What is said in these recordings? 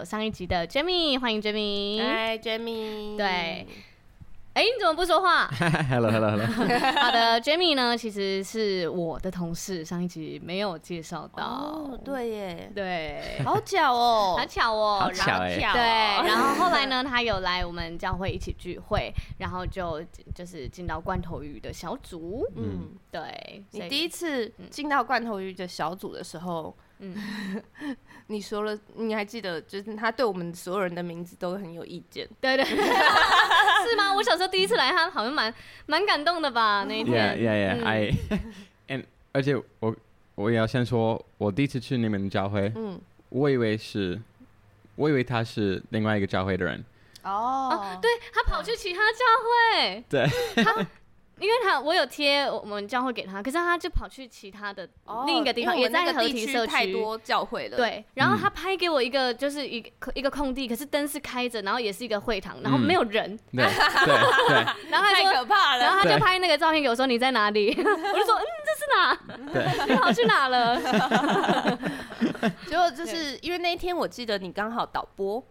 有上一集的 Jamie，欢迎 Jamie。嗨，Jamie。对，哎，你怎么不说话？Hello，Hello，Hello。好的，Jamie 呢，其实是我的同事，上一集没有介绍到。哦，对耶，对，好巧哦，好巧哦，好巧哎。对，然后后来呢，他有来我们教会一起聚会，然后就就是进到罐头鱼的小组。嗯，对。你第一次进到罐头鱼的小组的时候。嗯，你说了，你还记得，就是他对我们所有人的名字都很有意见，对 对，是吗？我小时候第一次来，他好像蛮蛮感动的吧？那一天，Yeah, yeah, yeah. I and 而且我我也要先说，我第一次去你们教会，嗯，我以为是，我以为他是另外一个教会的人，哦，对，他跑去其他教会，对，他。因为他我有贴我们教会给他，可是他就跑去其他的另一个地方，也在合体社区太多教会了。对，然后他拍给我一个就是一个一个空地，可是灯是开着，然后也是一个会堂，然后没有人。对 对对。然后他说太可怕了。然后他就拍那个照片给我说，你在哪里？我就说嗯，这是哪？你跑去哪了？结果就是因为那一天我记得你刚好导播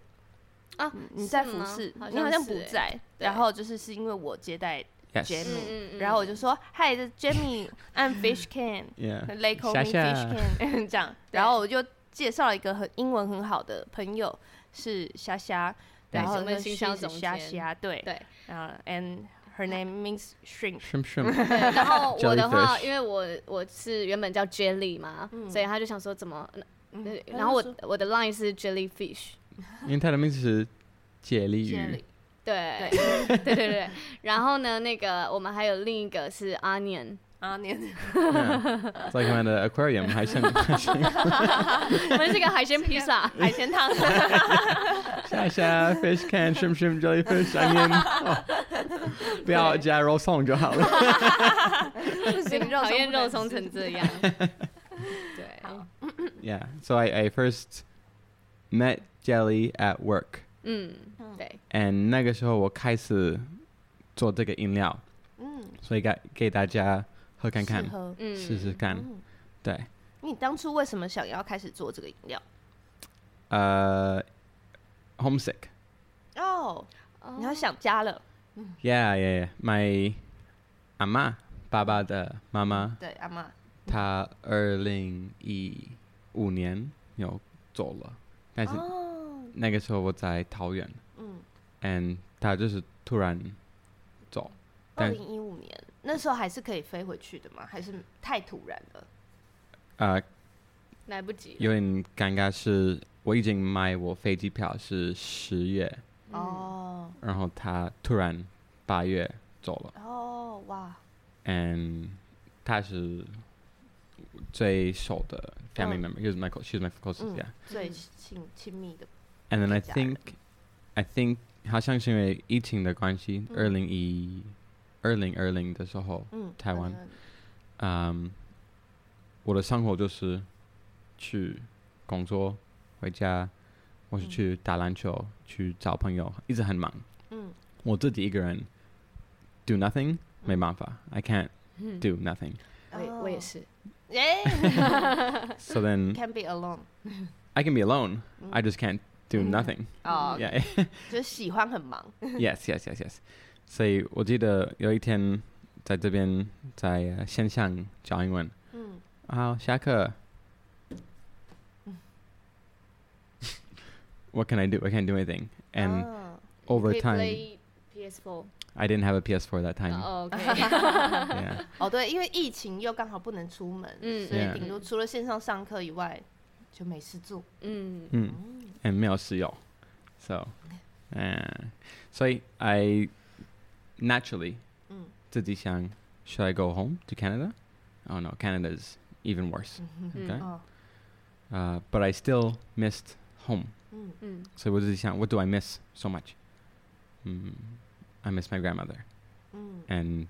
啊，你在服侍，你好像不在，然后就是是因为我接待。Jamie，然后我就说，Hi，这是 Jamie，I'm Fish Can，Lake Fish Can，这样，然后我就介绍了一个很英文很好的朋友，是虾虾，然后那个是虾虾，对。对，然后 and her name means shrimp，然后我的话，因为我我是原本叫 Jelly 嘛，所以他就想说怎么，然后我我的 line 是 Jellyfish，因为他的名字是杰利鱼。对对对对，然后呢，那个我们还有另一个是 onion，onion，在我们的 aquarium 海鲜，我们是个海鲜披萨，海鲜汤，虾虾 fish can shrimp shrimp jellyfish onion，不要加肉松就好了，不行，讨厌肉松成这样，对，Yeah，so I I first met Jelly at work。 嗯，对。And 那个时候我开始做这个饮料，嗯，所以给给大家喝看看，试试试看，对。你当初为什么想要开始做这个饮料？呃，homesick。哦，你要想家了。Yeah, yeah, yeah. My 阿妈，爸爸的妈妈，对，阿妈，她二零一五年有走了，但是。那个时候我在桃园，嗯，and 他就是突然走。二零一五年那时候还是可以飞回去的吗？还是太突然了？呃，来不及。有点尴尬，是我已经买我飞机票是十月，哦，然后他突然八月走了。哦，哇！and 他是最熟的 family member，he was my she's my closest，yeah，最亲亲密的。And then I think, I think 好像是因为疫情的关系，二零一二零二零的时候，台湾，嗯，我的生活就是去工作，回家，或是去打篮球，去找朋友，一直很忙。嗯，我自己一个人 do nothing，没办法，I can't do nothing。我我也是。So then can be alone. I can be alone. I just can't. Do nothing. 哦，Yeah，就是喜欢很忙。Yes，Yes，Yes，Yes。所以我记得有一天在这边在线上教英文。嗯。好，下课。What can I do? I can't do anything. And over time. PS4. I didn't have a PS4 that time. 哦，OK。哦，对，因为疫情又刚好不能出门，所以顶多除了线上上课以外。 就没事做，嗯嗯，嗯，没有事用，so，嗯，所以 I naturally，嗯，自己想，should I go home to Canada？Oh no, Canada is even worse. Okay，呃，but I still missed home. 嗯嗯，所以我就想，What do I miss so much？嗯，I miss my grandmother。嗯，and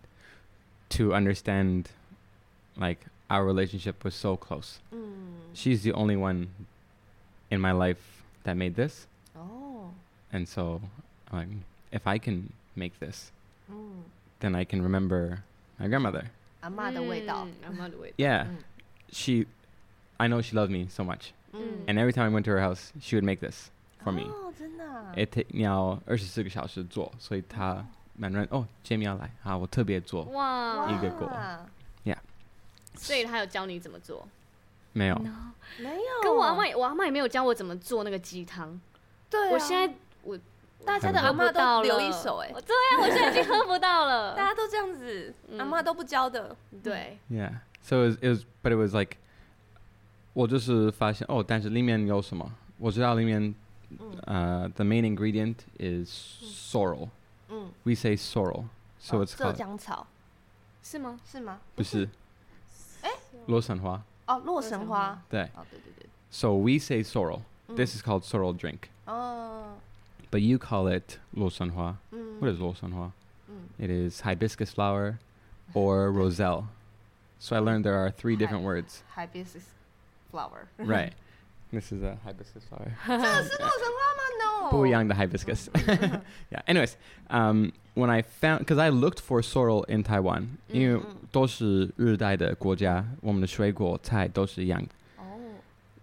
to understand like our relationship was so close. Mm. She's the only one in my life that made this. Oh. And so, um, if I can make this, mm. then I can remember my grandmother. Mm. Yeah. Mm. She, I know she loved me so much. Mm. And every time I went to her house, she would make this for me. Oh, 真的。It take 你要二十四个小时做，所以她蛮认哦，Jamie 要来啊，我特别做一个果。 所以他有教你怎么做？没有，没有。跟我阿妈，我阿妈也没有教我怎么做那个鸡汤。对，我现在我大家的阿妈都留一手，哎，对呀，我现在已经喝不到了。大家都这样子，阿妈都不教的。对。Yeah. So it was, but it was like，我就是发现哦，但是里面有什么？我知道里面，呃，the main ingredient is sorrel。嗯。We say sorrel, so it's called。浙江草，是吗？是吗？不是。洛神花哦，洛神花对哦，对对对。So we say sorrel. This is called sorrel drink. 哦。But you call it 洛神花。What is 洛神花？It is hibiscus flower or roselle. So I learned there are three different words. Hibiscus flower. Right. This is a hibiscus flower. 这是洛神花吗 ？No. 不一样的 hibiscus. Yeah. Anyways, um, when I found, because I looked for sorrel in Taiwan，因为都是热带的国家，我们的水果菜都是一样的。哦。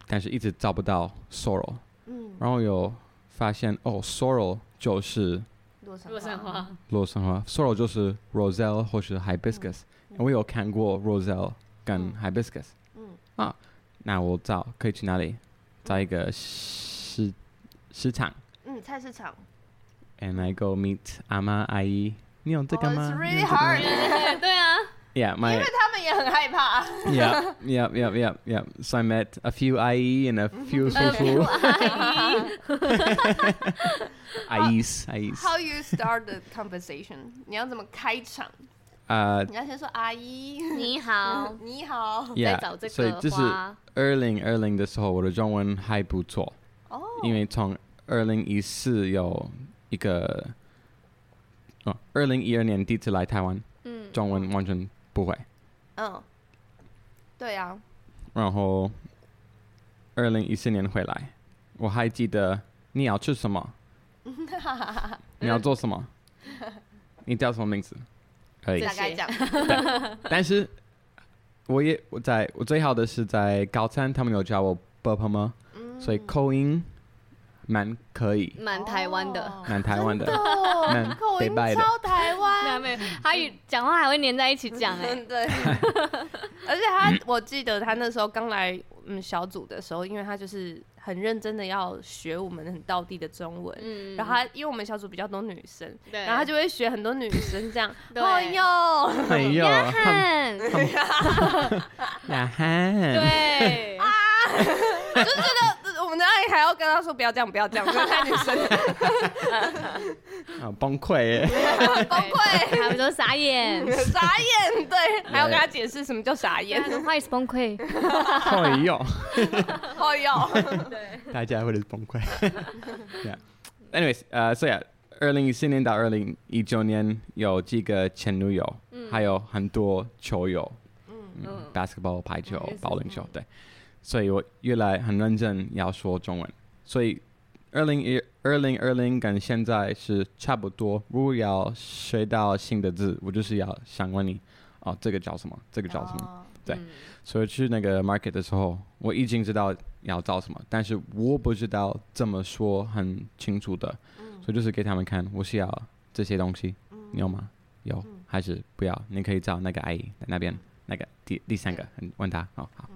但是一直找不到 sorrel。嗯。然后有发现哦，sorrel 就是洛神花。洛神花，sorrel 就是 roselle 或是 hibiscus。我有看过 roselle 跟 hibiscus。嗯。啊，那我找可以去哪里？找一个 市市场。嗯，菜市场。And I go meet 阿妈阿姨，你有这个吗？ Oh, it's really hard. 对啊。Yeah, my. 因为他们也很害怕。Yeah, yeah, yeah, yeah, yeah. So I met a few 阿姨 and a few 叔叔。阿姨，阿姨。How you start the conversation？你要怎么开场？呃，你要先说阿姨你好，你好。Yeah，所以这是二零二零的时候，我的中文还不错。哦。因为从 二零一四有一个哦，二零一二年第一次来台湾，中文完全不会。嗯，对呀。然后二零一四年回来，我还记得你要吃什么，你要做什么，你叫什么名字？可以大概讲。但是我也我在我最好的是在高三，他们有教我爸音吗？所以口音。蛮可以，蛮台湾的，蛮台湾的，口音超台湾，没有，他语讲话还会黏在一起讲哎，对，而且他，我记得他那时候刚来嗯小组的时候，因为他就是很认真的要学我们很道地的中文，嗯，然后他因为我们小组比较多女生，对，然后他就会学很多女生这样，哎呦，哎呦，雅涵，雅涵，对，啊，就觉得。我们的阿姨还要跟他说不要这样，不要这样，不要太女生。啊，崩溃耶！崩溃，他们说傻眼，傻眼，对，还要跟他解释什么叫傻眼。Why is 崩溃？哎呦，哎呦，对，大家会是崩溃。Yeah，anyways，呃，所以二零一四年到二零一九年有几个前女友，还有很多球友，嗯，basketball、排球、保龄球，对。所以我越来很认真要说中文，所以二零一二零二零跟现在是差不多。如果要学到新的字，我就是要想问你，哦，这个叫什么？这个叫什么？哦、对，嗯、所以去那个 market 的时候，我已经知道要找什么，但是我不知道怎么说很清楚的，嗯、所以就是给他们看，我是要这些东西，嗯、你有吗？有、嗯、还是不要？你可以找那个阿姨在那边，那个第第三个，问他，哦，好。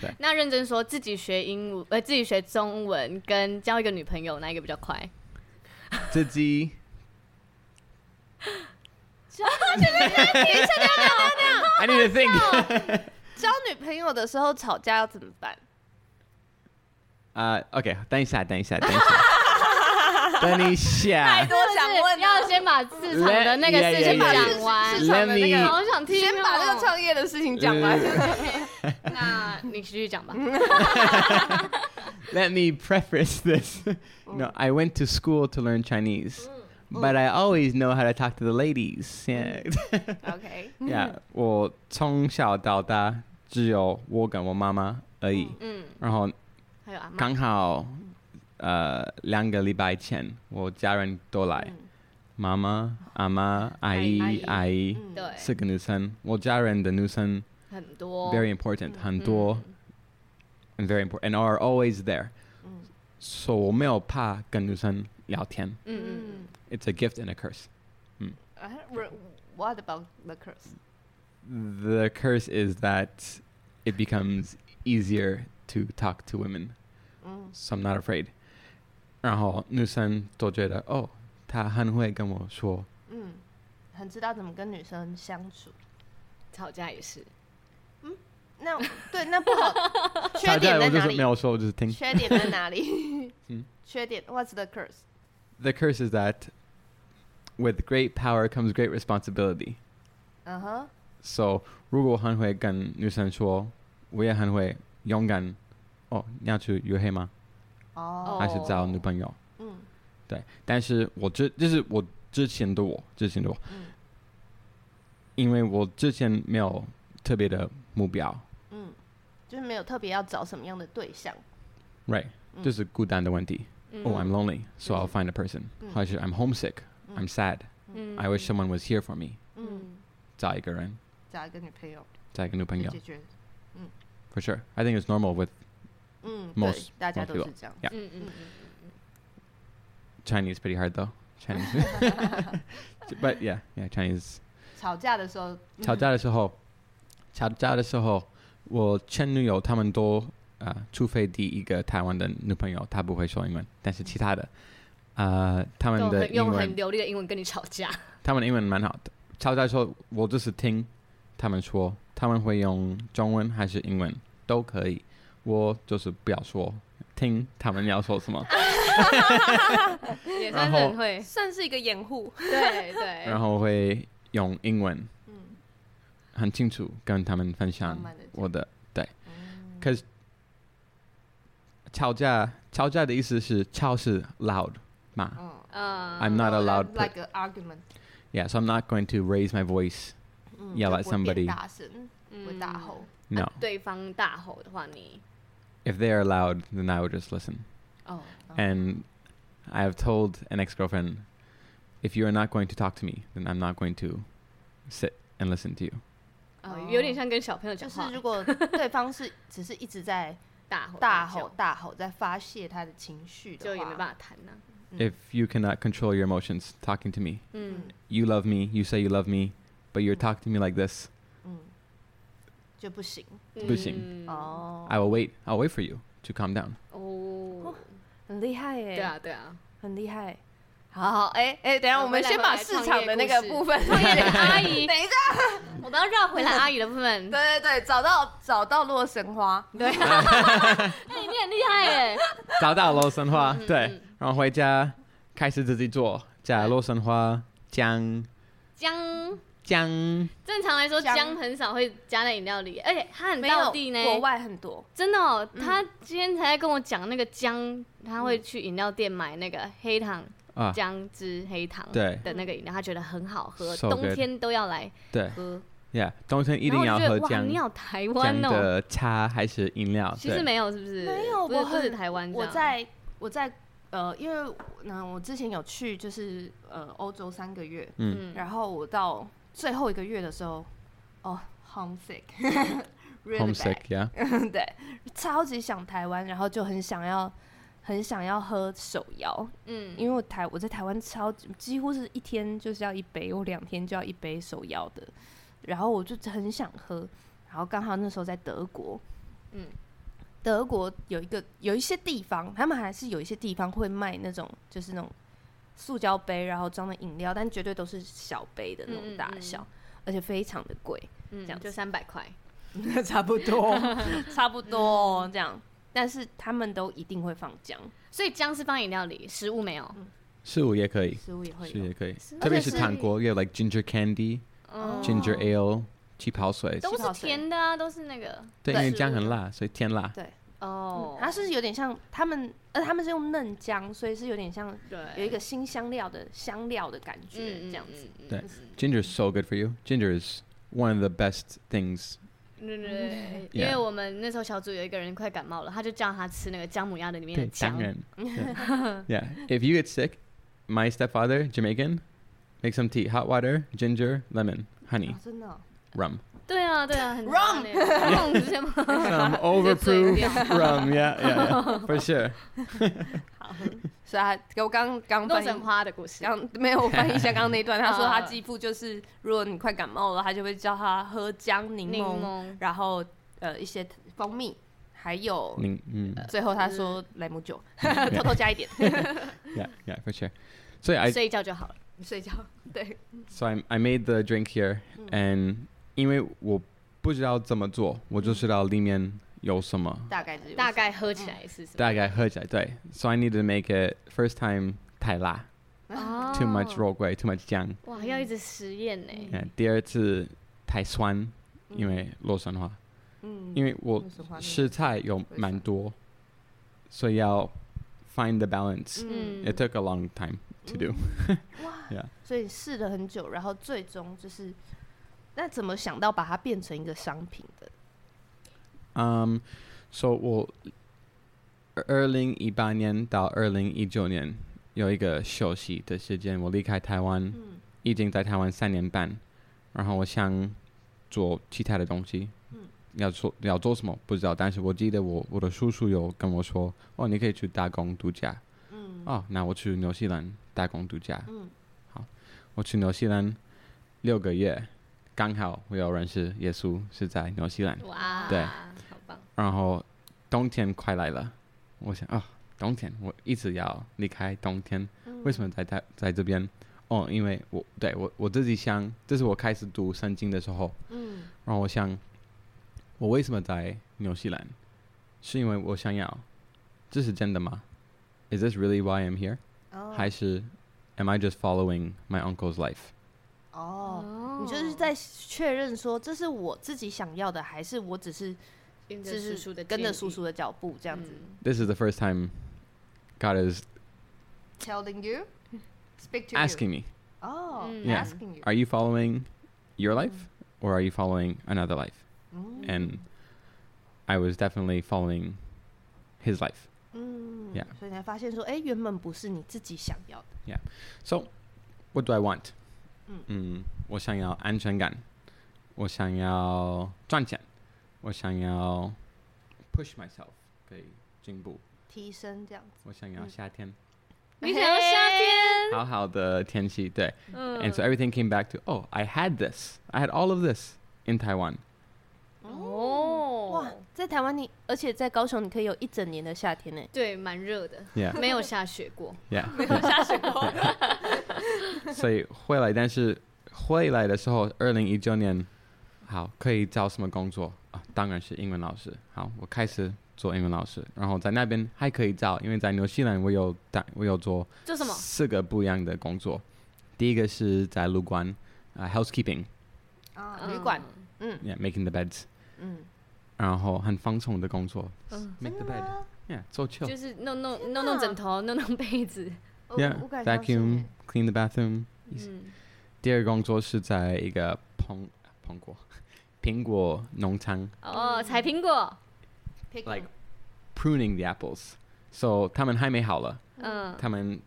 对，那认真说，自己学英文，呃，自己学中文跟交一个女朋友，哪一个比较快？自己。交女朋友，等等等等，I need to think。交女朋友的时候吵架要怎么办？啊，OK，等一下，等一下，等一下。等一下，太多想问，要先把市场的那个事情讲完。市场的那个，好想听。先把这个创业的事情讲完。那你继续讲吧。 let me preface this. no, I went to school to learn Chinese, but I always know how to talk to the ladies. Yeah. OK。Yeah，我从小到大只有我跟我妈妈而已。嗯。然后刚好呃两个礼拜前，我家人都来，妈妈、阿妈、阿姨、阿姨，四个女生。我家人的女生 很多，very important，很多。and very important and are always there. Mm. So 我没有怕跟女生聊天。嗯 It's a gift and a curse. Mm. what about the curse? The curse is that it becomes easier to talk to women. Mm. So I'm not afraid. 然后女生都觉得哦，她很会跟我说。嗯，很知道怎么跟女生相处。吵架也是。 那对，那不好。缺点在哪里？没有说，我就是听。缺点在哪里？嗯，缺点。What's the curse? The curse is that with great power comes great responsibility. 嗯哼。So 如果很会跟女生说，我也很会勇敢。哦，你要去约会吗？哦。还是找女朋友？嗯。对，但是我之就是我之前的我，之前的我。嗯。因为我之前没有特别的目标。就是没有特别要找什么样的对象，right？就是孤单的问题。Oh, I'm lonely, so I'll find a person. 或者 I'm homesick, I'm sad. I wish someone was here for me. 找一个人，找一个女朋友，找一个女朋友。For sure, I think it's normal with most 大家都是这样。Yeah. Chinese pretty hard though. Chinese, but yeah, yeah, Chinese. 吵架的时候，吵架的时候，吵架的时候。 我前女友他们都啊、呃，除非第一个台湾的女朋友，她不会说英文，但是其他的啊、呃，他们的英文用很流利的英文跟你吵架。他们的英文蛮好的，吵架的时候我就是听他们说，他们会用中文还是英文都可以，我就是不要说，听他们要说什么。也算是很会，算是一个掩护。对对。然后会用英文。很清楚跟他们分享我的对，可是吵架吵架的意思是吵是 loud 嘛？I'm not allowed like an argument. Yeah, so I'm not going to raise my voice, yell at somebody. 大声，会大吼。No. 对方大吼的话，你 If they are loud, then I will just listen. Oh. And I have told an ex-girlfriend, if you are not going to talk to me, then I'm not going to sit and listen to you. 哦，有点像跟小朋友讲话。就是如果对方是只是一直在大吼大吼大吼，在发泄他的情绪的，就也没办法谈呢。If you cannot control your emotions talking to me, you love me, you say you love me, but you're talking to me like this，嗯，就不行，不行。哦，I will wait, I'll wait for you to calm down。哦，很厉害耶！对啊，对啊，很厉害。好好，哎哎，等下我们先把市场的那个部分，创业的阿姨，等一下，我们要绕回来阿姨的部分。对对对，找到找到洛神花，对，你 你很厉害耶，找到洛神花，对，然后回家开始自己做，加洛神花姜姜。姜。正常来说，姜。很少会加在饮料里，而且它很道地呢，国外很多，真的哦。他今天才在跟我讲那个姜，他会去饮料店买那个黑糖。姜汁黑糖对的那个饮料，他觉得很好喝，冬天都要来喝。Yeah，冬天一定要喝姜。你好台湾的茶还是饮料？其实没有，是不是？没有，我是台湾。我在我在呃，因为那我之前有去，就是呃欧洲三个月，嗯，然后我到最后一个月的时候，哦，homesick，homesick，yeah，对，超级想台湾，然后就很想要。很想要喝手摇，嗯，因为我台我在台湾超几乎是一天就是要一杯，我两天就要一杯手摇的，然后我就很想喝，然后刚好那时候在德国，嗯，德国有一个有一些地方，他们还是有一些地方会卖那种就是那种塑胶杯，然后装的饮料，但绝对都是小杯的那种大小，嗯嗯嗯，而且非常的贵，嗯，这样就三百块，差不多，差不多这样。但是他们都一定会放姜，所以姜是放饮料里，食物没有。食物也可以，食物也会，食物也可以，特别是糖果有 like ginger candy、ginger ale、气泡水，都是甜的啊，都是那个。对，因为姜很辣，所以甜辣。对，哦，它是有点像他们，呃，他们是用嫩姜，所以是有点像有一个新香料的香料的感觉，这样子。对，Ginger is so good for you. Ginger is one of the best things. 对对对，因为我们那时候小组有一个人快感冒了，他就叫他吃那个姜母鸭的里面的姜。Yeah, if you get sick, my stepfather, Jamaican, make some tea, hot water, ginger, lemon, honey, rum. 对啊，对啊，很 rum，some overproof rum，yeah yeah for sure。好， 所以他给我刚刚洛神花的故事，刚 没有翻译一下刚刚那段。他说他继父 就是，如果你快感冒了，他就会叫他喝姜柠檬，然后呃一些蜂蜜，还有嗯，最后他说莱姆酒，偷偷加一点。Yeah yeah for sure。所以 I 睡一觉就好了，你睡觉对。So I I made the drink here and 因为我不知道怎么做，我就知道里面有什么。大概大概喝起来是什么？大概喝起来对。So I need to make it first time 太辣，too much 肉桂，too much 姜。哇，要一直实验呢。第二次太酸，因为洛神花。嗯。因为我食材有蛮多，所以要 find the balance。嗯。It took a long time to do。哇。所以试了很久，然后最终就是。那怎么想到把它变成一个商品的？嗯，说我二零一八年到二零一九年有一个休息的时间，我离开台湾，嗯、已经在台湾三年半，然后我想做其他的东西。嗯、要做要做什么不知道，但是我记得我我的叔叔有跟我说，哦，你可以去打工度假。嗯、哦，那我去纽西兰打工度假。嗯、好，我去纽西兰六个月。刚好我有认识耶稣是在纽西兰，哇，对，好棒。然后冬天快来了，我想啊、哦，冬天我一直要离开冬天，嗯、为什么在在在这边？哦，因为我对我我自己想，这是我开始读圣经的时候，嗯，然后我想，我为什么在纽西兰？是因为我想要，这是真的吗？Is this really why I'm here？、哦、还是 Am I just following my uncle's life？哦，oh, 你就是在确认说，这是我自己想要的，还是我只是只是跟着叔叔的脚步这样子？This is the first time God is telling you, speak to asking me. Oh, yeah. asking you. Are you following your life, or are you following another life? And I was definitely following his life. Yeah. 所以才发现说，哎，原本不是你自己想要的。Yeah. So, what do I want? 嗯，我想要安全感，我想要赚钱，我想要 push myself 可以进步提升这样子。我想要夏天，你想要夏天，好好的天气对。嗯，and so everything came back to oh I had this. I had all of this in Taiwan。哦，哇，在台湾你，而且在高雄你可以有一整年的夏天呢。对，蛮热的。没有下雪过，Yeah，没有下雪过。所以回来，但是回来的时候，二零一九年，好，可以找什么工作？啊？当然是英文老师。好，我开始做英文老师，然后在那边还可以找，因为在纽西兰我有带，我有做做什么？四个不一样的工作。第一个是在旅馆啊，housekeeping。啊，旅馆，嗯，yeah，making the beds，嗯，然后很放松的工作，嗯，make the bed，yeah，做球，就是弄弄弄弄枕头，弄弄被子。Yeah, vacuum, clean the bathroom. 第二工作是在一个苹苹果苹果农场。哦，采苹果。Like pruning the apples. So 他们还没好了。嗯。他们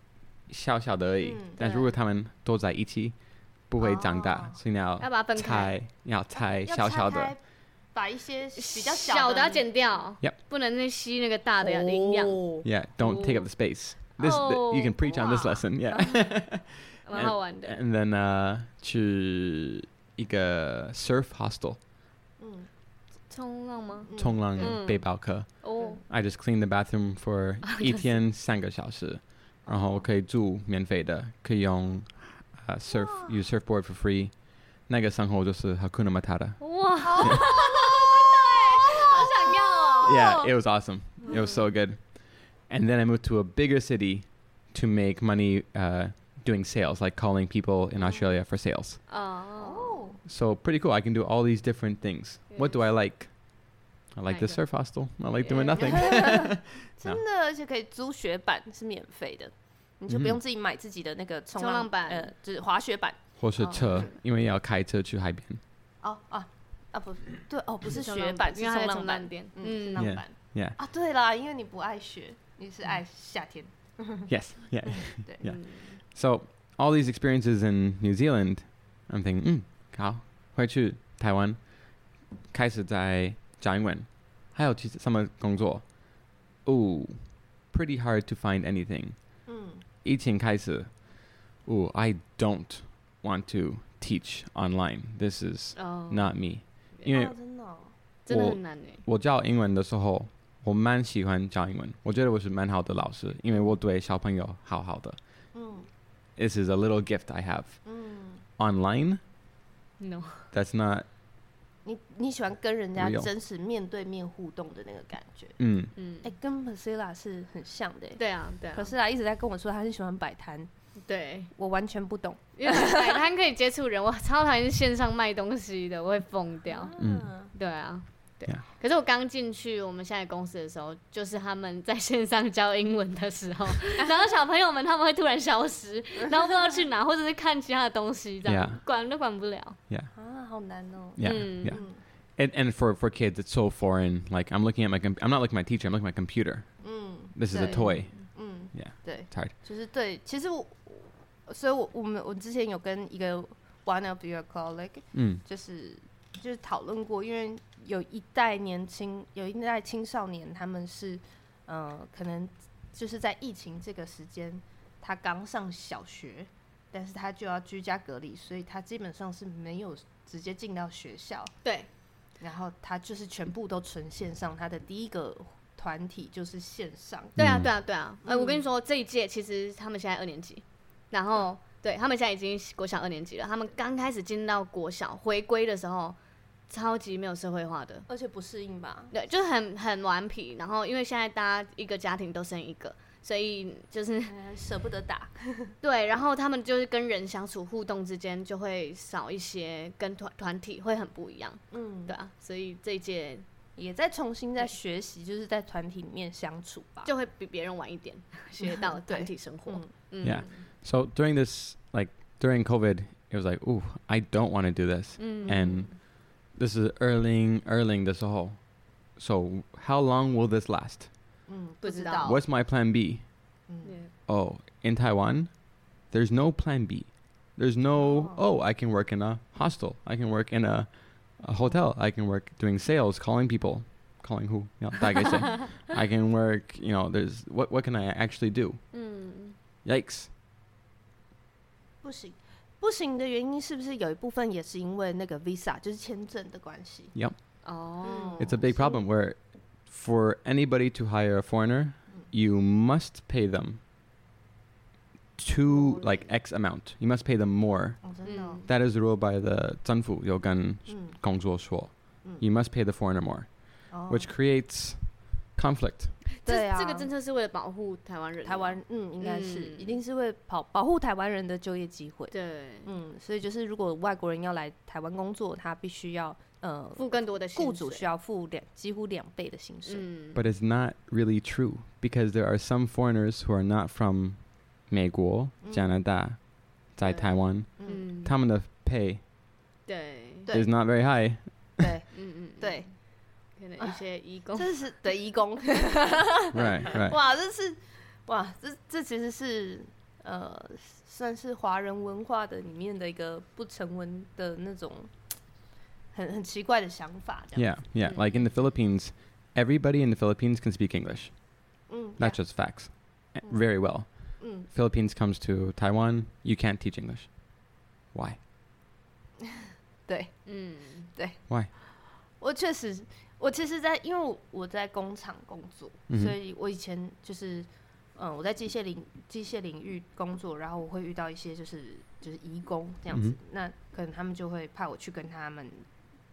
小小的而已，但是如果他们都在一起，不会长大，所以你要拆，要拆小小的，把一些比较小的要剪掉。Yep. 不能再吸那个大的营养。Yeah, don't take up the space. This you can preach on this lesson, yeah. 蛮好玩的。And then 呃，去一个 surf hostel。嗯，冲浪吗？冲浪背包客。哦。I just clean the bathroom for 一天三个小时，然后可以住免费的，可以用呃 surf use surfboard for free。那个生活就是 Hakuna Matata。哇！好想要哦。Yeah, it was awesome. It was so good. And then I moved to a bigger city to make money uh, doing sales, like calling people in Australia for sales. Oh. So pretty cool. I can do all these different things. Yes. What do I like? I like the surf hostel. I like doing nothing. 真的，而且可以租雪板是免费的，你就不用自己买自己的那个冲浪板，呃，就是滑雪板，或是车，因为要开车去海边。哦啊啊不对哦，不是雪板，是冲浪板店，嗯，冲浪板，Yeah，啊对啦，因为你不爱雪， 你是爱夏天。Yes, yeah, yeah. So all these experiences in New Zealand, I'm thinking, 嗯，好，回去台湾，开始在讲英文，还有其实什么工作？Oh, pretty hard to find anything. 嗯，疫情开始，Oh, I don't want to teach online. This is not me. 因为真的很难我我教英文的时候， 我蛮喜欢教英文，我觉得我是蛮好的老师，因为我对小朋友好好的。嗯，This is a little gift I have. 嗯，online? No. That's not. 你你喜欢跟人家真实面对面互动的那个感觉？嗯嗯，哎，跟 Priscilla 是很像的。对啊对啊。Priscilla 一直在跟我说，他是喜欢摆摊。对，我完全不懂，因为摆摊可以接触人，我超讨厌线上卖东西的，我会疯掉。嗯，对啊，对。可是我刚进去我们现在公司的时候，就是他们在线上教英文的时候，然后小朋友们他们会突然消失，然后不知道去哪，或者是看其他的东西，这样管都管不了。Yeah，啊，好难哦。Yeah, yeah. And and for for kids, it's so foreign. Like I'm looking at my, I'm not looking at my teacher. I'm looking at my computer. 嗯，This is a toy. 嗯，Yeah，对，Hard. 就是对，其实我。所以我，我我们我之前有跟一个 one of your colleague，嗯，就是就是讨论过，因为有一代年轻，有一代青少年，他们是，呃，可能就是在疫情这个时间，他刚上小学，但是他就要居家隔离，所以他基本上是没有直接进到学校，对，然后他就是全部都纯线上，他的第一个团体就是线上，对啊，对啊，对啊，哎、嗯，我跟你说，这一届其实他们现在二年级。然后，对，他们现在已经国小二年级了。他们刚开始进到国小回归的时候，超级没有社会化的，而且不适应吧？对，就是很很顽皮。然后，因为现在大家一个家庭都生一个，所以就是舍不得打。对，然后他们就是跟人相处互动之间就会少一些，跟团团体会很不一样。嗯，对啊，所以这一届也在重新在学习，就是在团体里面相处吧，就会比别人晚一点 学到团体生活。嗯。Yeah. So during this, like during COVID, it was like, ooh, I don't want to do this. Mm. And this is Erling, Erling this whole. So how long will this last? Mm, What's my plan B? Mm. Yeah. Oh, in Taiwan, there's no plan B. There's no, oh. oh, I can work in a hostel. I can work in a, a hotel. I can work doing sales, calling people. Calling who? You know, I can work, you know, there's, what, what can I actually do? Mm. Yikes. 不行，不行的原因是不是有一部分也是因为那个 visa 就是签证的关系？Yep. Oh. It's a big problem where for anybody to hire a foreigner, you must pay them to like X amount. You must pay them more. That is ruled by the 政府有跟工作说，you must pay the foreigner more, which creates conflict. 对啊，这个政策是为了保护台湾人。台湾，嗯，应该是，嗯、一定是为保保护台湾人的就业机会。对，嗯，所以就是如果外国人要来台湾工作，他必须要呃付更多的，雇主需要付两几乎两倍的薪水。嗯、But it's not really true because there are some foreigners who are not from 美国、加拿大，嗯、在台湾，嗯，他们的 pay 对 is not very high。对，嗯嗯，对。可能一些移工，这是的移工，哇，这是哇，这这其实是呃，算是华人文化的里面的一个不成文的那种很很奇怪的想法。Yeah, yeah. Like in the Philippines, everybody in the Philippines can speak English. Not just facts. Very well. Philippines comes to Taiwan, you can't teach English. Why? 对，嗯，对。Why? 我确实。 我其实在，在因为我在工厂工作，嗯、所以我以前就是，嗯，我在机械领机械领域工作，然后我会遇到一些就是就是移工这样子，嗯、那可能他们就会派我去跟他们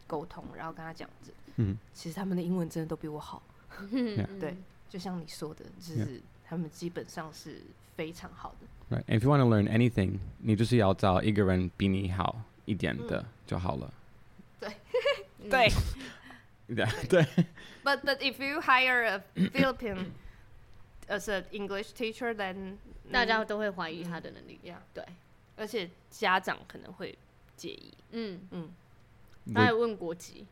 沟通，然后跟他讲子。嗯，其实他们的英文真的都比我好。嗯、对，就像你说的，就是他们基本上是非常好的。Right. If you want to learn anything，你就是要找一个人比你好一点的就好了。对，对。对对。But but if you hire a Philippine as an English teacher, then 大家都会怀疑他的能力。呀，对，而且家长可能会介意。嗯嗯。他还问国籍。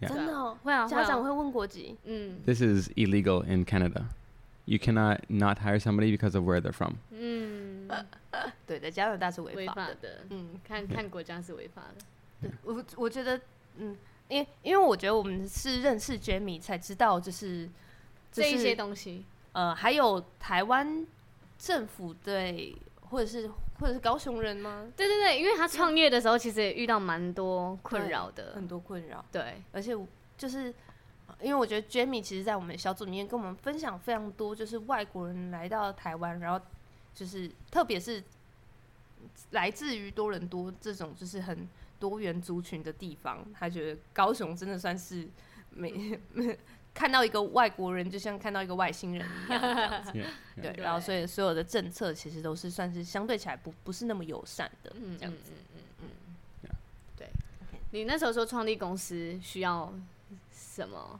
真的会啊，家长会问国籍。嗯。This is illegal in Canada. You cannot not hire somebody because of where they're from. 嗯。对的，加拿大是违法的。嗯，看看国家是违法的。对，我我觉得，嗯。 因因为我觉得我们是认识 Jamie 才知道，就是这一些东西。呃，还有台湾政府对，或者是或者是高雄人吗？对对对，因为他创业的时候，其实也遇到蛮多困扰的，很多困扰。对，而且就是因为我觉得 Jamie 其实，在我们小组里面跟我们分享非常多，就是外国人来到台湾，然后就是特别是来自于多伦多这种，就是很。多元族群的地方，他觉得高雄真的算是没 看到一个外国人，就像看到一个外星人一样 这样子。对，然后所以所有的政策其实都是算是相对起来不不是那么友善的这样子。嗯嗯嗯，对。你那时候说创立公司需要什么？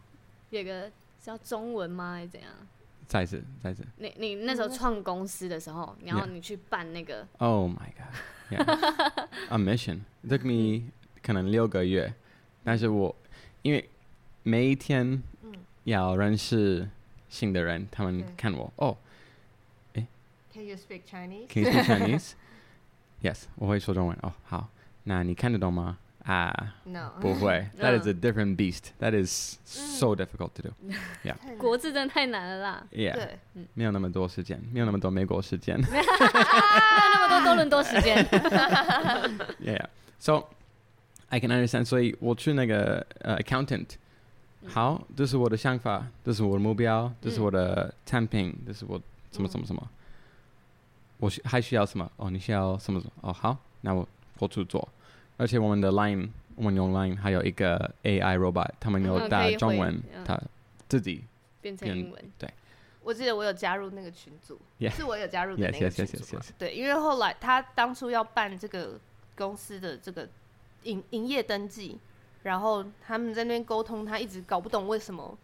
有个叫中文吗？还是怎样？再次，再次。你你那时候创公司的时候，然后你去办那个？Oh my A mission it took me 可能六个月，但是我因为每一天要认识新的人，他们看我哦，诶，Can you speak Chinese? Can you speak Chinese? Yes，我会说中文哦。好，那你看得懂吗？啊，No，不会。That is a different beast. That is so difficult to do. Yeah，国字真的太难了啦。Yeah，对，没有那么多时间，没有那么多美国时间，没有那么多多伦多时间。Yeah，so I can understand。所以我去那个呃 accountant，好，这是我的想法，这是我的目标，这是我的产品，这是我什么什么什么。我需还需要什么？哦，你需要什么？哦，好，那我我去做。而且我们的 Line，我们用 Line 还有一个 AI robot，他们有打中文，他自己变成英文。对，我记得我有加入那个群组，是我有加入的那个群组。对，因为后来他当初要办这个公司的这个营营业登记，然后他们在那边沟通，他一直搞不懂为什么，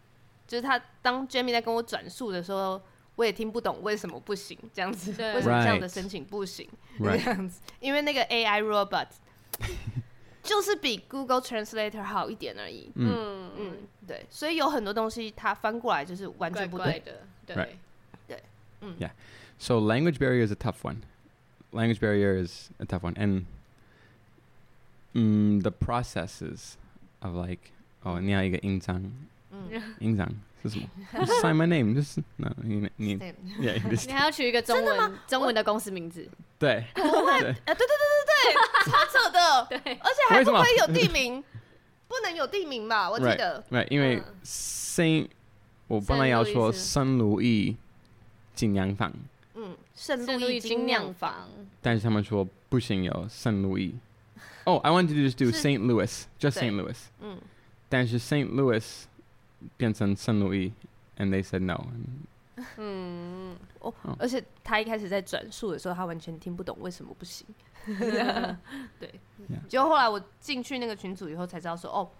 就是他当 Jamie 在跟我转述的时候，我也听不懂为什么不行这样子，为什么这样的申请不行？这样子，因为那个 AI robot。就是比 Google Translator 好一点而已。嗯嗯，对，所以有很多东西它翻过来就是完全不对的。对对，嗯。Yeah, so language barrier is a tough one. Language barrier is a tough one, and um, the processes of like 哦，你要一个印章，印章 是什么？Sign my name，就是那你 你你还要取一个中文中文的公司名字。对。对对对对对，超扯的。对，而且还不可以有地名，不能有地名吧？我记得。对，因为 Saint，我本来要说圣路易精酿坊。嗯，圣路易精酿坊。但是他们说不行，有圣路易。Oh, I wanted to just do Saint Louis, just Saint Louis. 嗯。但是 Saint Louis 变成圣路易，and they said no。嗯，哦，而且他一开始在转述的时候，他完全听不懂为什么不行。对，结果后来我进去那个群组以后才知道说，哦，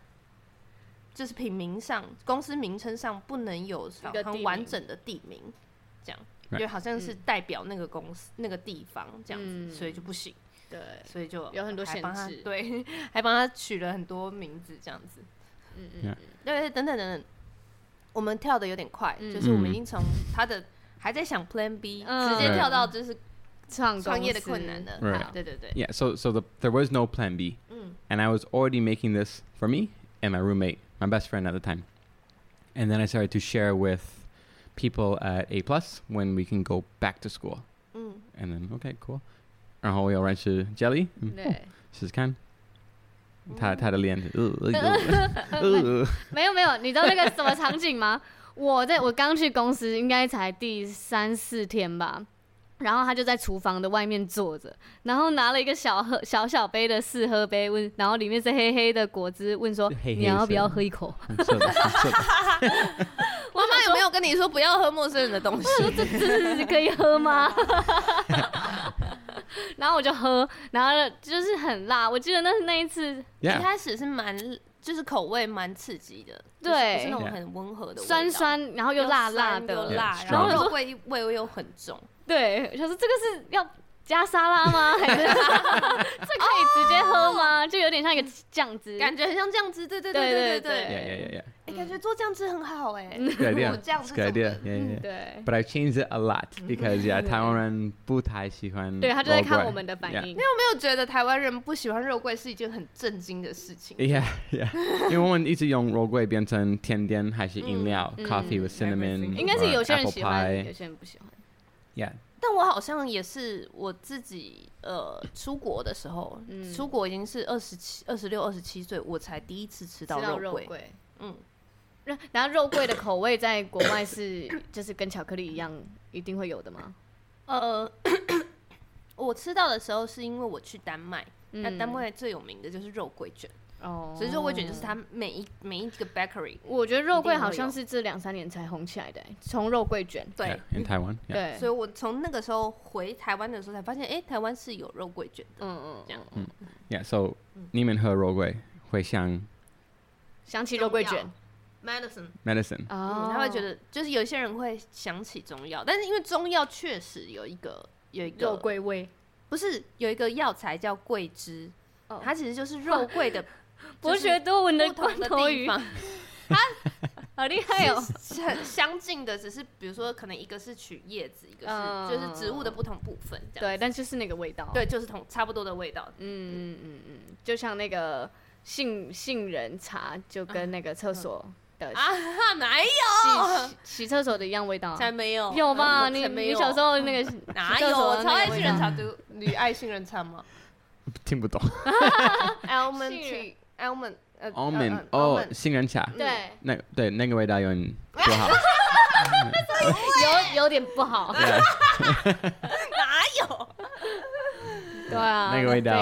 就是品名上、公司名称上不能有很完整的地名，这样，因为好像是代表那个公司、那个地方这样子，所以就不行。对，所以就有很多限制。对，还帮他取了很多名字这样子。嗯嗯，对，等等等等，我们跳的有点快，就是我们已经从他的还在想 Plan B，直接跳到就是创创业的困难的。对对对。Yeah, so so the there was no Plan B, and I was already making this for me and my roommate, my best friend at the time, and then I started to share with people at A plus when we can go back to school. And then okay, cool. 然后我有认识 Jelly，对，试试看。 他他的脸，呃 没有没有，你知道那个什么场景吗？我在我刚去公司，应该才第三四天吧，然后他就在厨房的外面坐着，然后拿了一个小喝小小杯的试喝杯，问，然后里面是黑黑的果汁，问说黑黑你要不要喝一口？妈 妈有没有跟你说不要喝陌生人的东西？这这是可以喝吗？然后我就喝，然后就是很辣。我记得那是那一次，一开始是蛮就是口味蛮刺激的，对，是那种很温和的，酸酸，然后又辣辣的，又辣，然后肉味味又很重。对，就是这个是要。加沙拉吗？还是 这可以直接喝吗？就有点像一个酱汁，感觉很像酱汁。对对对对对对。哎，感觉做酱汁很好哎。Good idea，good idea。对。But I changed it a lot because yeah，台湾人不太喜欢。对，他就在看我们的反应。你有没有觉得台湾人不喜欢肉桂是一件很震惊的事情？Yeah yeah，因为我们一直用肉桂变成甜点还是饮料，coffee with cinnamon。应该是有些人喜欢，有些人不喜欢。Yeah。但我好像也是我自己，呃，出国的时候，嗯、出国已经是二十七、二十六、二十七岁，我才第一次吃到肉桂。肉桂嗯，然后肉桂的口味在国外是就是跟巧克力一样，一定会有的吗？呃，我吃到的时候是因为我去丹麦，那、嗯、丹麦最有名的就是肉桂卷。哦，所以肉桂卷就是它每一每一个 bakery，我觉得肉桂好像是这两三年才红起来的，从肉桂卷。对，in Taiwan。对，所以我从那个时候回台湾的时候才发现，哎，台湾是有肉桂卷的。嗯嗯，这样。嗯，Yeah，so 你们喝肉桂会想想起肉桂卷，medicine，medicine。哦，他会觉得就是有些人会想起中药，但是因为中药确实有一个有一个肉桂味，不是有一个药材叫桂枝，它其实就是肉桂的。博学多闻的罐头鱼，它 好厉害哦！很相近的，只是比如说，可能一个是取叶子，一个是就是植物的不同部分，这样。对，但就是那个味道。对，就是同差不多的味道。嗯嗯嗯嗯，就像那个杏杏仁茶，就跟那个厕所的啊，哪有洗厕所的一样味道？才没有，有吗？你你小时候那个哪有？超爱杏仁茶，都你爱杏仁茶吗？听不懂。Almond Almond，almond，哦，杏仁茶，对，那对那个味道有点不好，有 有点不好，哪有？对。啊，那个味道，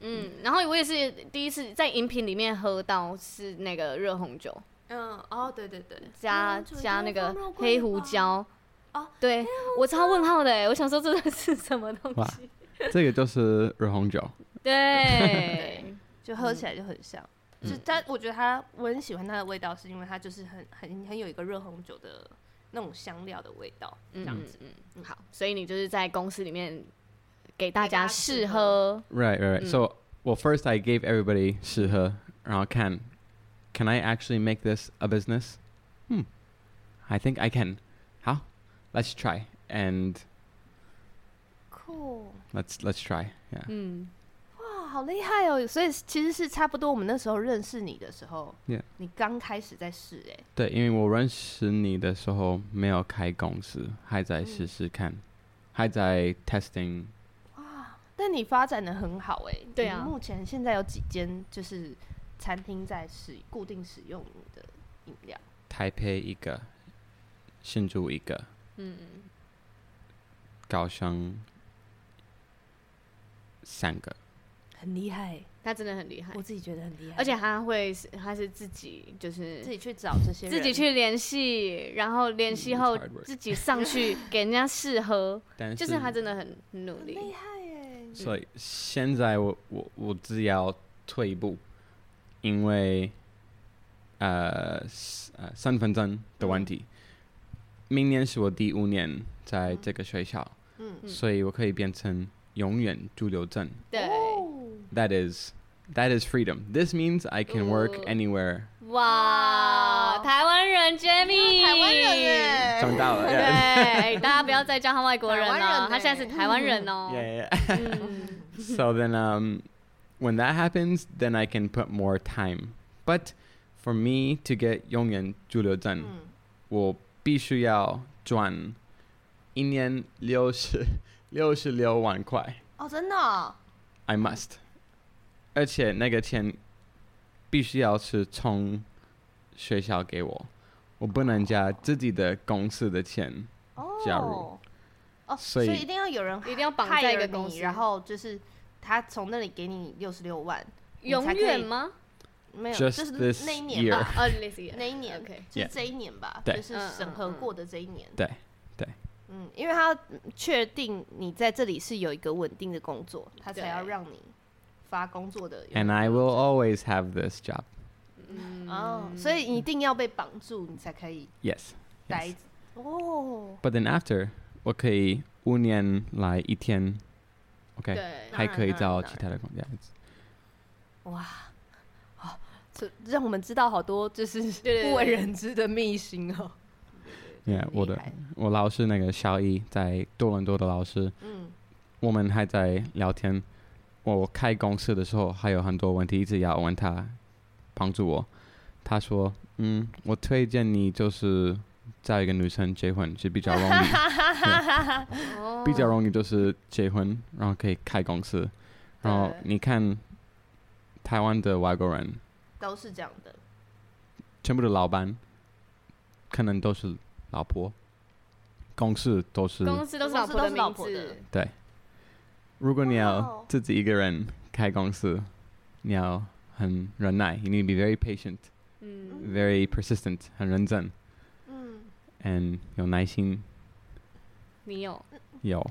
嗯，然后我也是第一次在饮品里面喝到是那个热红酒，嗯，哦，对对对，加加那个黑胡椒，哦，对我超问号的哎，我想说这个是什么东西？这个就是热红酒，对。就喝起来就很像，嗯、就它，我觉得它，我很喜欢它的味道，是因为它就是很很很有一个热红酒的那种香料的味道，这样子。嗯，好，所以你就是在公司里面给大家试喝。Right, right. 嗯、so, well, first I gave everybody 试喝，然后看，Can I actually make this a business? Hmm, I think I can. 好，Let's try and cool. Let's let's try. Yeah. 嗯。好厉害哦！所以其实是差不多，我们那时候认识你的时候，Yeah. 你刚开始在试哎。对，因为我认识你的时候没有开公司，还在试试看，嗯、还在 testing。哇！但你发展的很好哎。对啊。目前现在有几间就是餐厅在使固定使用你的饮料？台北一个，新竹一个，嗯，高雄三个。很厉害，他真的很厉害，我自己觉得很厉害。而且他会，他是自己就是自己去找这些人，自己去联系，然后联系后自己上去给人家试喝，就是他真的很努力，厉害耶。所以现在我我我只要退一步，因为呃呃身份证的问题，明年是我第五年在这个学校，嗯，所以我可以变成永远驻留证，对。That is, that is freedom. This means I can work anywhere. 哇，台湾人 Jamie，台湾人耶，长大了。对，大家不要再叫他外国人了，他现在是台湾人哦。Yeah, yeah. So then, um, when that happens, then I can put more time. But for me to get 永远居留证，我必须要赚一年六十六十六万块。哦，真的？I must. 而且那个钱必须要是从学校给我，我不能加自己的公司的钱加入。哦，哦，所以一定要有人一定要绑在一个公司，然后就是他从那里给你六十六万，永远吗？没有，就是那一年吧。哦，那一年，OK，，就是这一年吧，就是审核过的这一年。对对。嗯，因为他要确定你在这里是有一个稳定的工作，他才要让你。发工作的。And I will always have this job。嗯哦，所以一定要被绑住，你才可以。Yes。待哦。But then after，我可以五年来一天，OK，还可以找其他的工作。哇，好，这让我们知道好多就是不为人知的秘辛哦。yeah, 我的我老师那个小易在多伦多的老师，嗯，我们还在聊天。我开公司的时候还有很多问题一直要问他，帮助我。他说，嗯，我推荐你就是找一个女生结婚是比较容易，比较容易就是结婚，然后可以开公司。然后你看台湾的外国人都是这样的，全部的老板可能都是。老婆，公司都是公司都是老婆的名字。对，如果你要自己一个人开公司，你要很忍耐，you need to be very patient，嗯，very persistent，很认真，嗯，and 有耐心。你有？有。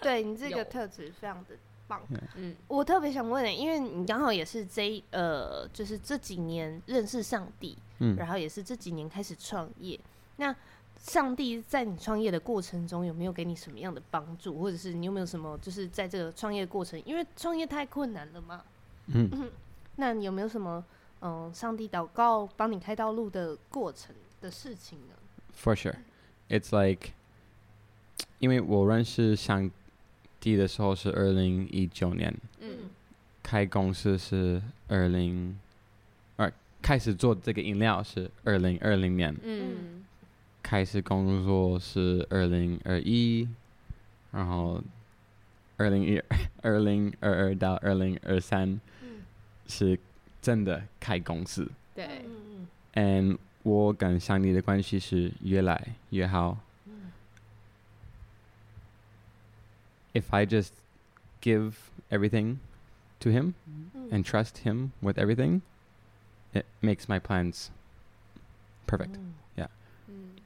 对你这个特质非常的棒。嗯，我特别想问你，因为你刚好也是这呃，就是这几年认识上帝，嗯，然后也是这几年开始创业。那上帝在你创业的过程中有没有给你什么样的帮助，或者是你有没有什么就是在这个创业过程，因为创业太困难了嘛？嗯，那你有没有什么嗯，上帝祷告帮你开道路的过程的事情呢？For sure, it's like，因为我认识上帝的时候是二零一九年，嗯，开公司是二零二，开始做这个饮料是二零二零年，嗯。开始工作是二零二一，然后二零一二零二二到二零二三，是真的开公司。对。And 我跟上帝的关系是越来越好。If I just give everything to him and trust him with everything, it makes my plans perfect.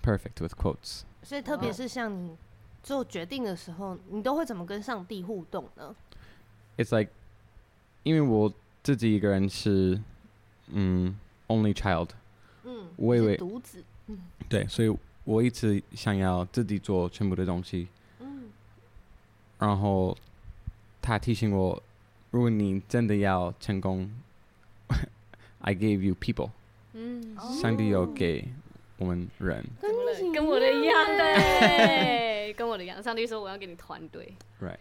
Perfect with quotes。所以，特别是像你做决定的时候，你都会怎么跟上帝互动呢？It's like，因为我自己一个人是，嗯，only child，嗯，我以为独子，嗯，对，所以我一直想要自己做全部的东西，嗯，然后他提醒我，如果你真的要成功，I gave you people，嗯，上帝有给。我们人。跟我的一样，对，跟我的一样。上帝说我要给你团队，Right。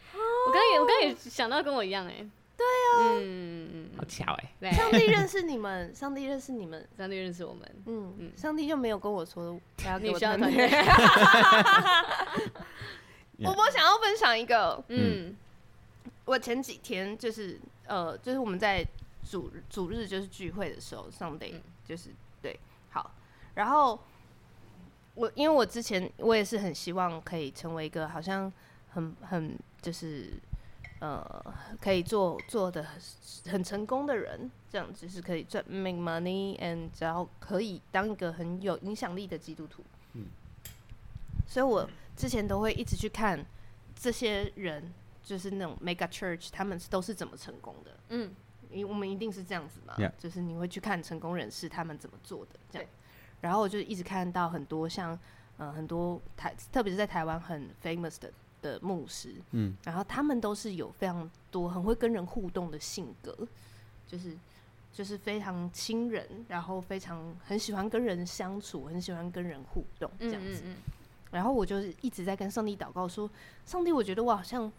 我刚也我刚也想到跟我一样哎，对啊，嗯，好巧哎。上帝认识你们，上帝认识你们，上帝认识我们，嗯嗯。上帝就没有跟我说我要给我团队。我我想要分享一个，嗯，我前几天就是呃，就是我们在主主日就是聚会的时候，Sunday 就是对，好，然后。我因为我之前我也是很希望可以成为一个好像很很就是呃可以做做的很很成功的人，这样就是可以赚 make money and 然后可以当一个很有影响力的基督徒。嗯，所以我之前都会一直去看这些人，就是那种 mega church，他们都是怎么成功的。嗯，因为我们一定是这样子嘛.就是你会去看成功人士他们怎么做的这样。然后我就一直看到很多像，呃，很多台，特别是在台湾很 famous 的的牧师，嗯，然后他们都是有非常多很会跟人互动的性格，就是就是非常亲人，然后非常很喜欢跟人相处，很喜欢跟人互动这样子。嗯嗯嗯。然后我就是一直在跟上帝祷告说，上帝，我觉得我好像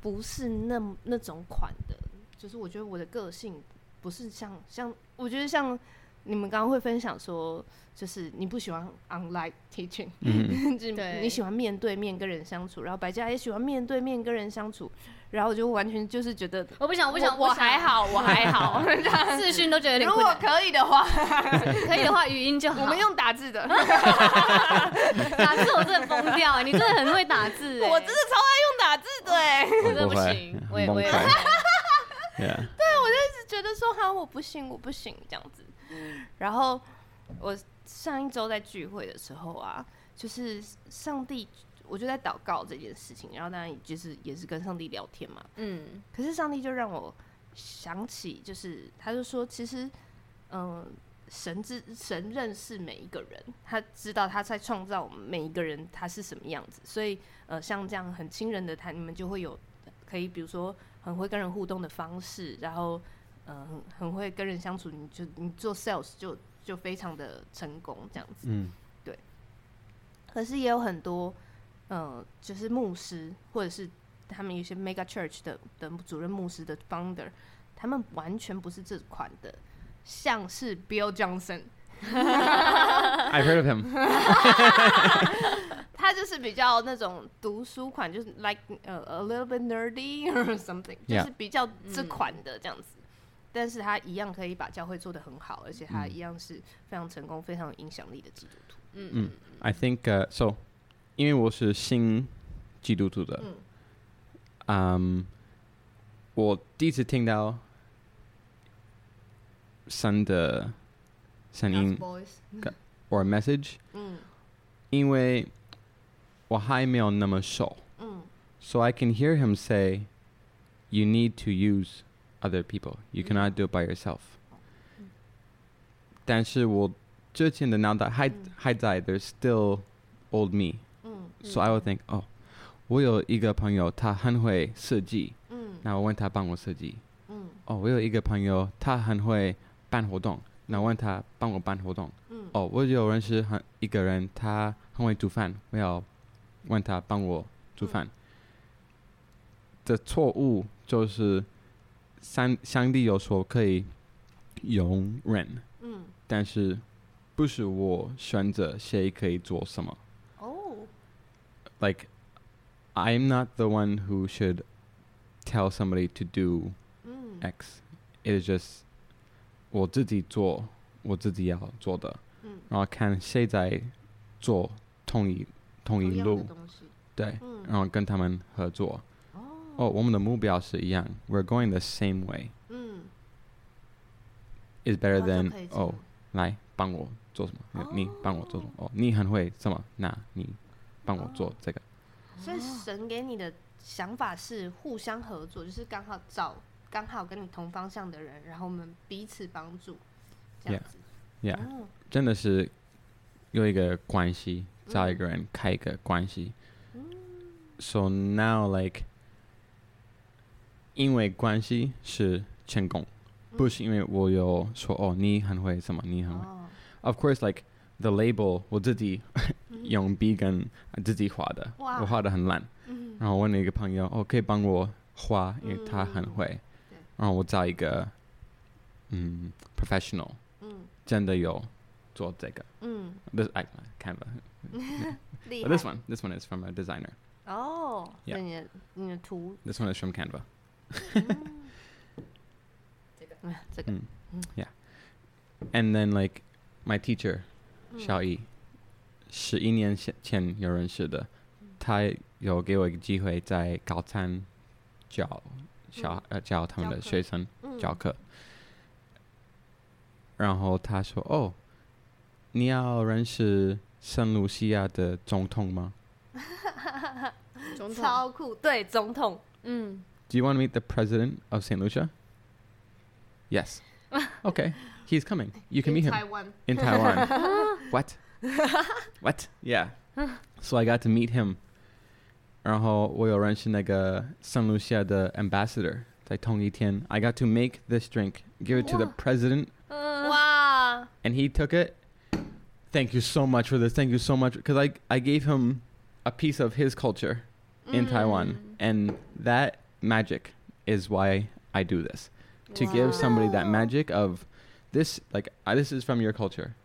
不是那那种款的，就是我觉得我的个性不是像像，我觉得像。你们刚刚会分享说，就是你不喜欢 online teaching，嗯，你喜欢面对面跟人相处，然后白嘉也喜欢面对面跟人相处，然后我就完全就是觉得我不想，我不想，我，我还好，我还好，视讯都觉得有点。如果可以的话，可以的话语音就好。我们用打字的，打字我真的疯掉哎，你真的很会打字哎，我真的超爱用打字的。哎，我真的不行，我也我也。对，我就一直觉得说哈，我不行，我不行这样子。然后我上一周在聚会的时候啊，就是上帝，我就在祷告这件事情，然后当然就是也是跟上帝聊天嘛，嗯，可是上帝就让我想起，就是他就说，其实，嗯、呃，神之神认识每一个人，他知道他在创造每一个人他是什么样子，所以，呃，像这样很亲人的他，你们就会有可以，比如说很会跟人互动的方式，然后，嗯、呃，很很会跟人相处，你就你做 sales 就就非常的成功，这样子，嗯，对。可是也有很多，嗯、呃，就是牧师或者是。他们有些 mega church 的的主任牧师的 founder，他们完全不是这款的，像是 Bill Johnson，I've heard of him，他就是比较那种读书款，就是 like 呃、uh, a little bit nerdy or something，就是比较这款的这样子，嗯、但是他一样可以把教会做得很好，而且他一样是非常成功、非常有影响力的基督徒。嗯嗯，I think、uh, so，因为我是新基督徒的。嗯嗯，um, 我第一次听到神的声音，or message，嗯，因为我还没有那么熟，嗯，so I can hear him say, "You need to use other people. You cannot do it by yourself." 但是我之前的脑袋还还在，there's still old me，嗯，so I would think, oh. 我有一个朋友，他很会设计，嗯，那我问他帮我设计，嗯，哦，我有一个朋友，他很会办活动，那我问他帮我办活动，嗯，哦，我有认识很一个人，他很会煮饭，我要问他帮我煮饭。的错误就是上上帝有说可以用人，嗯，但是不是我选择谁可以做什么，哦，like。I'm not the one who should tell somebody to do X. It is just 我自己做我自己要做的，然后看谁在做同一同一路，对，然后跟他们合作。哦，我们的目标是一样，We're going the same way. Is better than 哦，来帮我做什么？你帮我做什么？哦，你很会什么？那你帮我做这个。所以神给你的想法是互相合作，就是刚好找刚好跟你同方向的人，然后我们彼此帮助，这样子。Yeah, yeah.、Oh. 真的是有一个关系，找一个人开一个关系。Mm. So now like，因为关系是成功，不是因为我有说哦，你很会什么，你很会。Oh. Of course, like the label，我自己。用笔跟自己画的，我画的很烂，然后问了一个朋友，哦，可以帮我画，因为他很会，然后我找一个，嗯，professional，真的有做这个，嗯，this I Canva，this one this one is from a designer，哦，你的你的图，this one is from Canva， 这个，这个，嗯，yeah，and then like my teacher，小易。十一年前前有认识的，他有给我一个机会在高三教小、嗯、呃教他们的学生教课，嗯、然后他说：“哦，你要认识圣露西亚的总统吗？”总 统超酷，对总统，嗯。Do you want to meet the president of Saint Lucia? Yes. Okay, he's coming. You can meet him Taiwan. in Taiwan. What? What? Yeah. So I got to meet him. 然后我有认识那个圣露西亚的 ambassador，在同一天，I got to make this drink, give it to the president. Wow. And he took it. Thank you so much for this. Thank you so much. Because I, I gave him a piece of his culture in mm. Taiwan. And that magic is why I do this. To wow. give somebody that magic of this, like, uh, this is from your culture.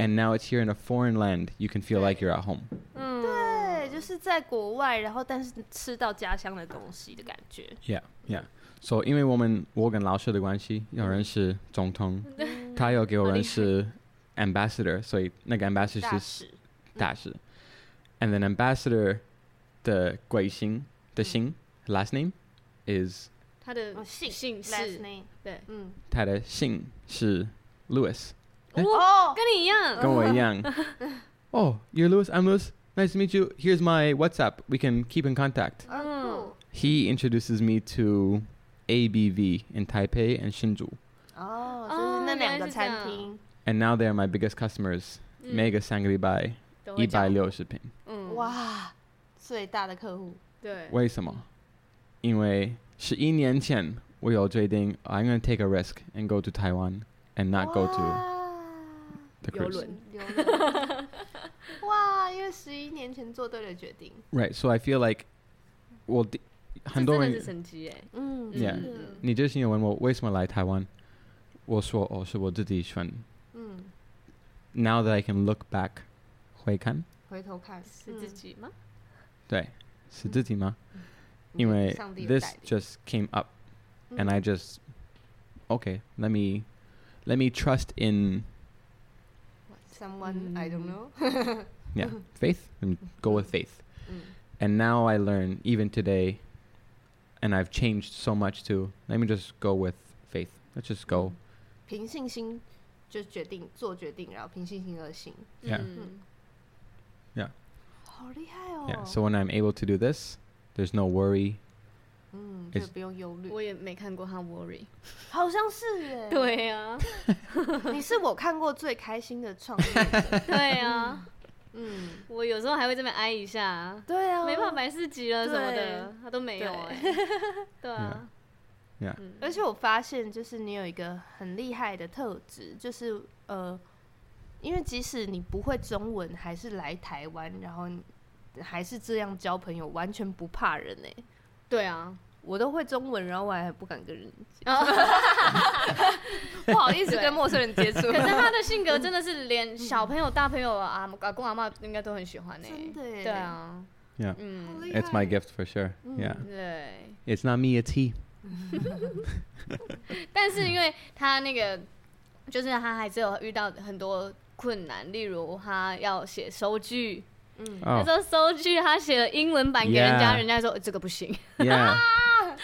And now it's here in a foreign land, you can feel like you're at home. 对，就是在国外，然后但是吃到家乡的东西的感觉。Yeah, yeah. So 因为我们我跟老师的关系，有认识总统，他有给我认识 ambassador，所以那个 ambassador 是大使。And then ambassador 的贵姓的姓 last name is 他的姓姓氏，对，嗯，他的姓是 Louis。哦，跟你一样，跟我一样。Oh, you're Louis. I'm Louis. Nice to meet you. Here's my WhatsApp. We can keep in contact. Oh. He introduces me to ABV in Taipei and Hsinchu. 哦，就是那两个餐厅。And now they are my biggest customers. 每个三个礼拜一百六十瓶。嗯，哇，最大的客户。对。为什么？ 因为十一年前我有决定，I'm gonna take a risk and go to Taiwan and not go to the cruise. 哇，因为十一年前做对了决定。Right, so I feel like 我很多人是神迹哎，嗯，Yeah，你之前有问我为什么来台湾，我说哦是我自己选。嗯。Now that I can look back，回看。回头看是自己吗？对，是自己吗？ 因为 this just came up, and I just okay, let me let me trust in someone I don't know. yeah, faith and go with faith. And now I learn even today and I've changed so much too. Let me just go with faith. Let's just go. 凭信心就决定做决定，然后凭信心而行。Yeah. Yeah. 好厉害哦。Yeah. So when I'm able to do this, There's no worry. 嗯，就不用忧虑。我也没看过他 worry，好像是耶。对呀，你是我看过最开心的创业。对啊，嗯，我有时候还会这么哀一下。对啊，没办法买四级了什么的，他都没有哎。对啊，而且我发现，就是你有一个很厉害的特质，就是呃，因为即使你不会中文，还是来台湾，然后还是这样交朋友，完全不怕人哎。对啊，我都会中文，然后我还不敢跟人，不好意思跟陌生人接触。可是他的性格真的是连小朋友、大朋友啊，阿公阿妈应该都很喜欢呢。真的耶。对啊。Yeah. It's my gift for sure. Yeah. 对。It's not me, it's he. 但是因为他那个，就是他还是有遇到很多困难，例如他要写收据。嗯，他说收据他写了英文版给人家，人家说这个不行。Yeah.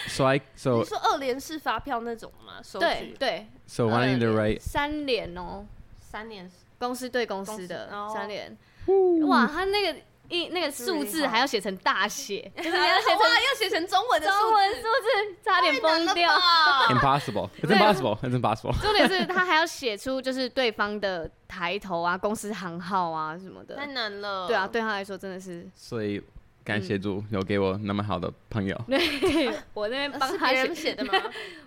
So I so 你说二联式发票那种吗？收据对。So wanting to write 三联哦，三联公司对公司的三联。哇，他那个一那个数字还要写成大写，就是要写成要写成中文的中文数字，差点崩掉。Impossible. It's impossible. It's impossible. 重点是他还要写出就是对方的抬头啊，公司行号啊什么的，太难了。对啊，对他来说真的是。所以感谢主有给我那么好的朋友。对，我那边帮他写的吗？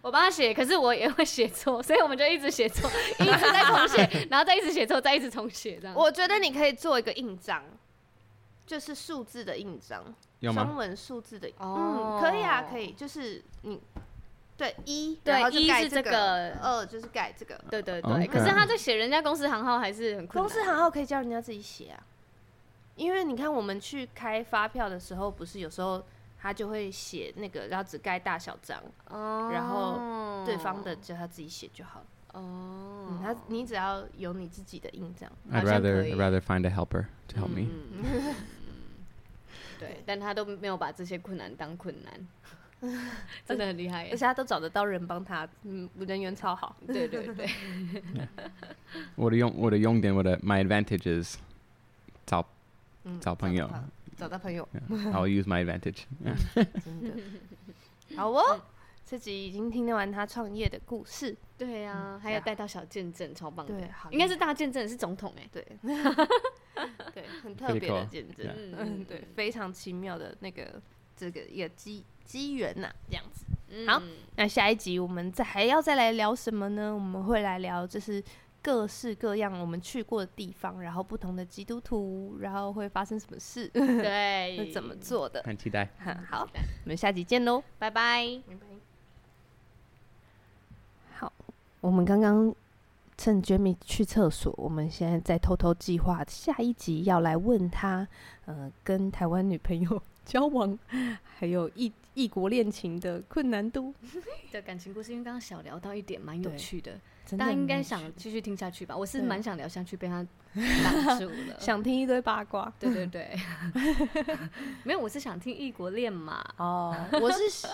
我帮他写，可是我也会写错，所以我们就一直写错，一直在重写，然后再一直写错，再一直重写这样。我觉得你可以做一个印章。就是数字的印章，中文数字的，嗯，可以啊，可以，就是你对一，对一是这个，二就是盖这个，对对对。可是他在写人家公司行号还是很困难。公司行号可以叫人家自己写啊，因为你看我们去开发票的时候，不是有时候他就会写那个，然后只盖大小章，然后对方的叫他自己写就好了。哦，他你只要有你自己的印章。I'd rather I'd rather find a helper to help me. 对，但他都没有把这些困难当困难，真的很厉害，而且他都找得到人帮他，嗯，人缘超好。对对对。我的用我的用点我的 my advantage is 找找朋友，找到朋友。I'll use my advantage。真的。好哦，这集已经听完他创业的故事。对呀，还有带到小见证，超棒的。对，应该是大见证，是总统哎。对。对，很特别的见证，嗯，对，非常奇妙的那个这个一个机机缘呐，这样子。好，那下一集我们再还要再来聊什么呢？我们会来聊就是各式各样我们去过的地方，然后不同的基督徒，然后会发生什么事，对，是 怎么做的？很期待。好，我们下集见喽，拜拜。好，我们刚刚。趁 Jamie 去厕所，我们现在在偷偷计划下一集要来问他，呃，跟台湾女朋友 交往，还有异异国恋情的困难度 的感情故事。因为刚刚小聊到一点蛮有趣的，大家应该想继续听下去吧？我是蛮想聊下去，被他 挡住了。想听一堆八卦，对对对，没有，我是想听异国恋嘛。哦，我是。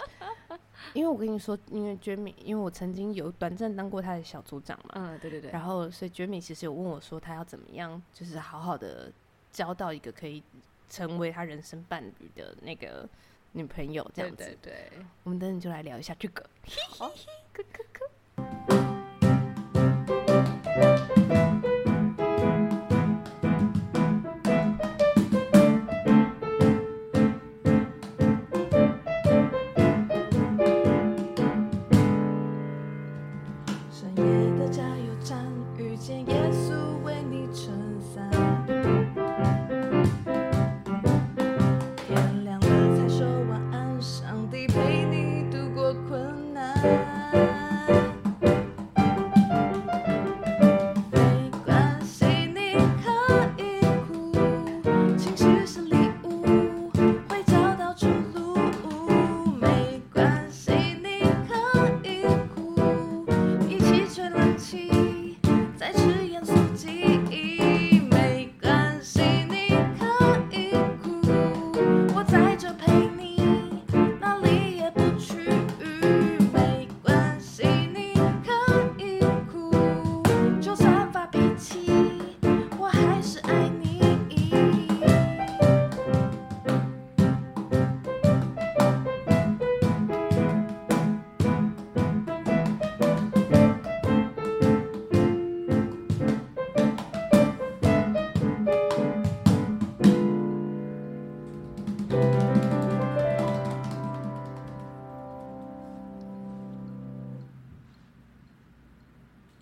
因为我跟你说，因为 Jamie，因为我曾经有短暂当过他的小组长嘛，嗯，对对对，然后所以 Jamie 其实有问我说，他要怎么样，就是好好的交到一个可以成为他人生伴侣的那个女朋友这样子。对对对，我们等等就来聊一下这个。好，可可可。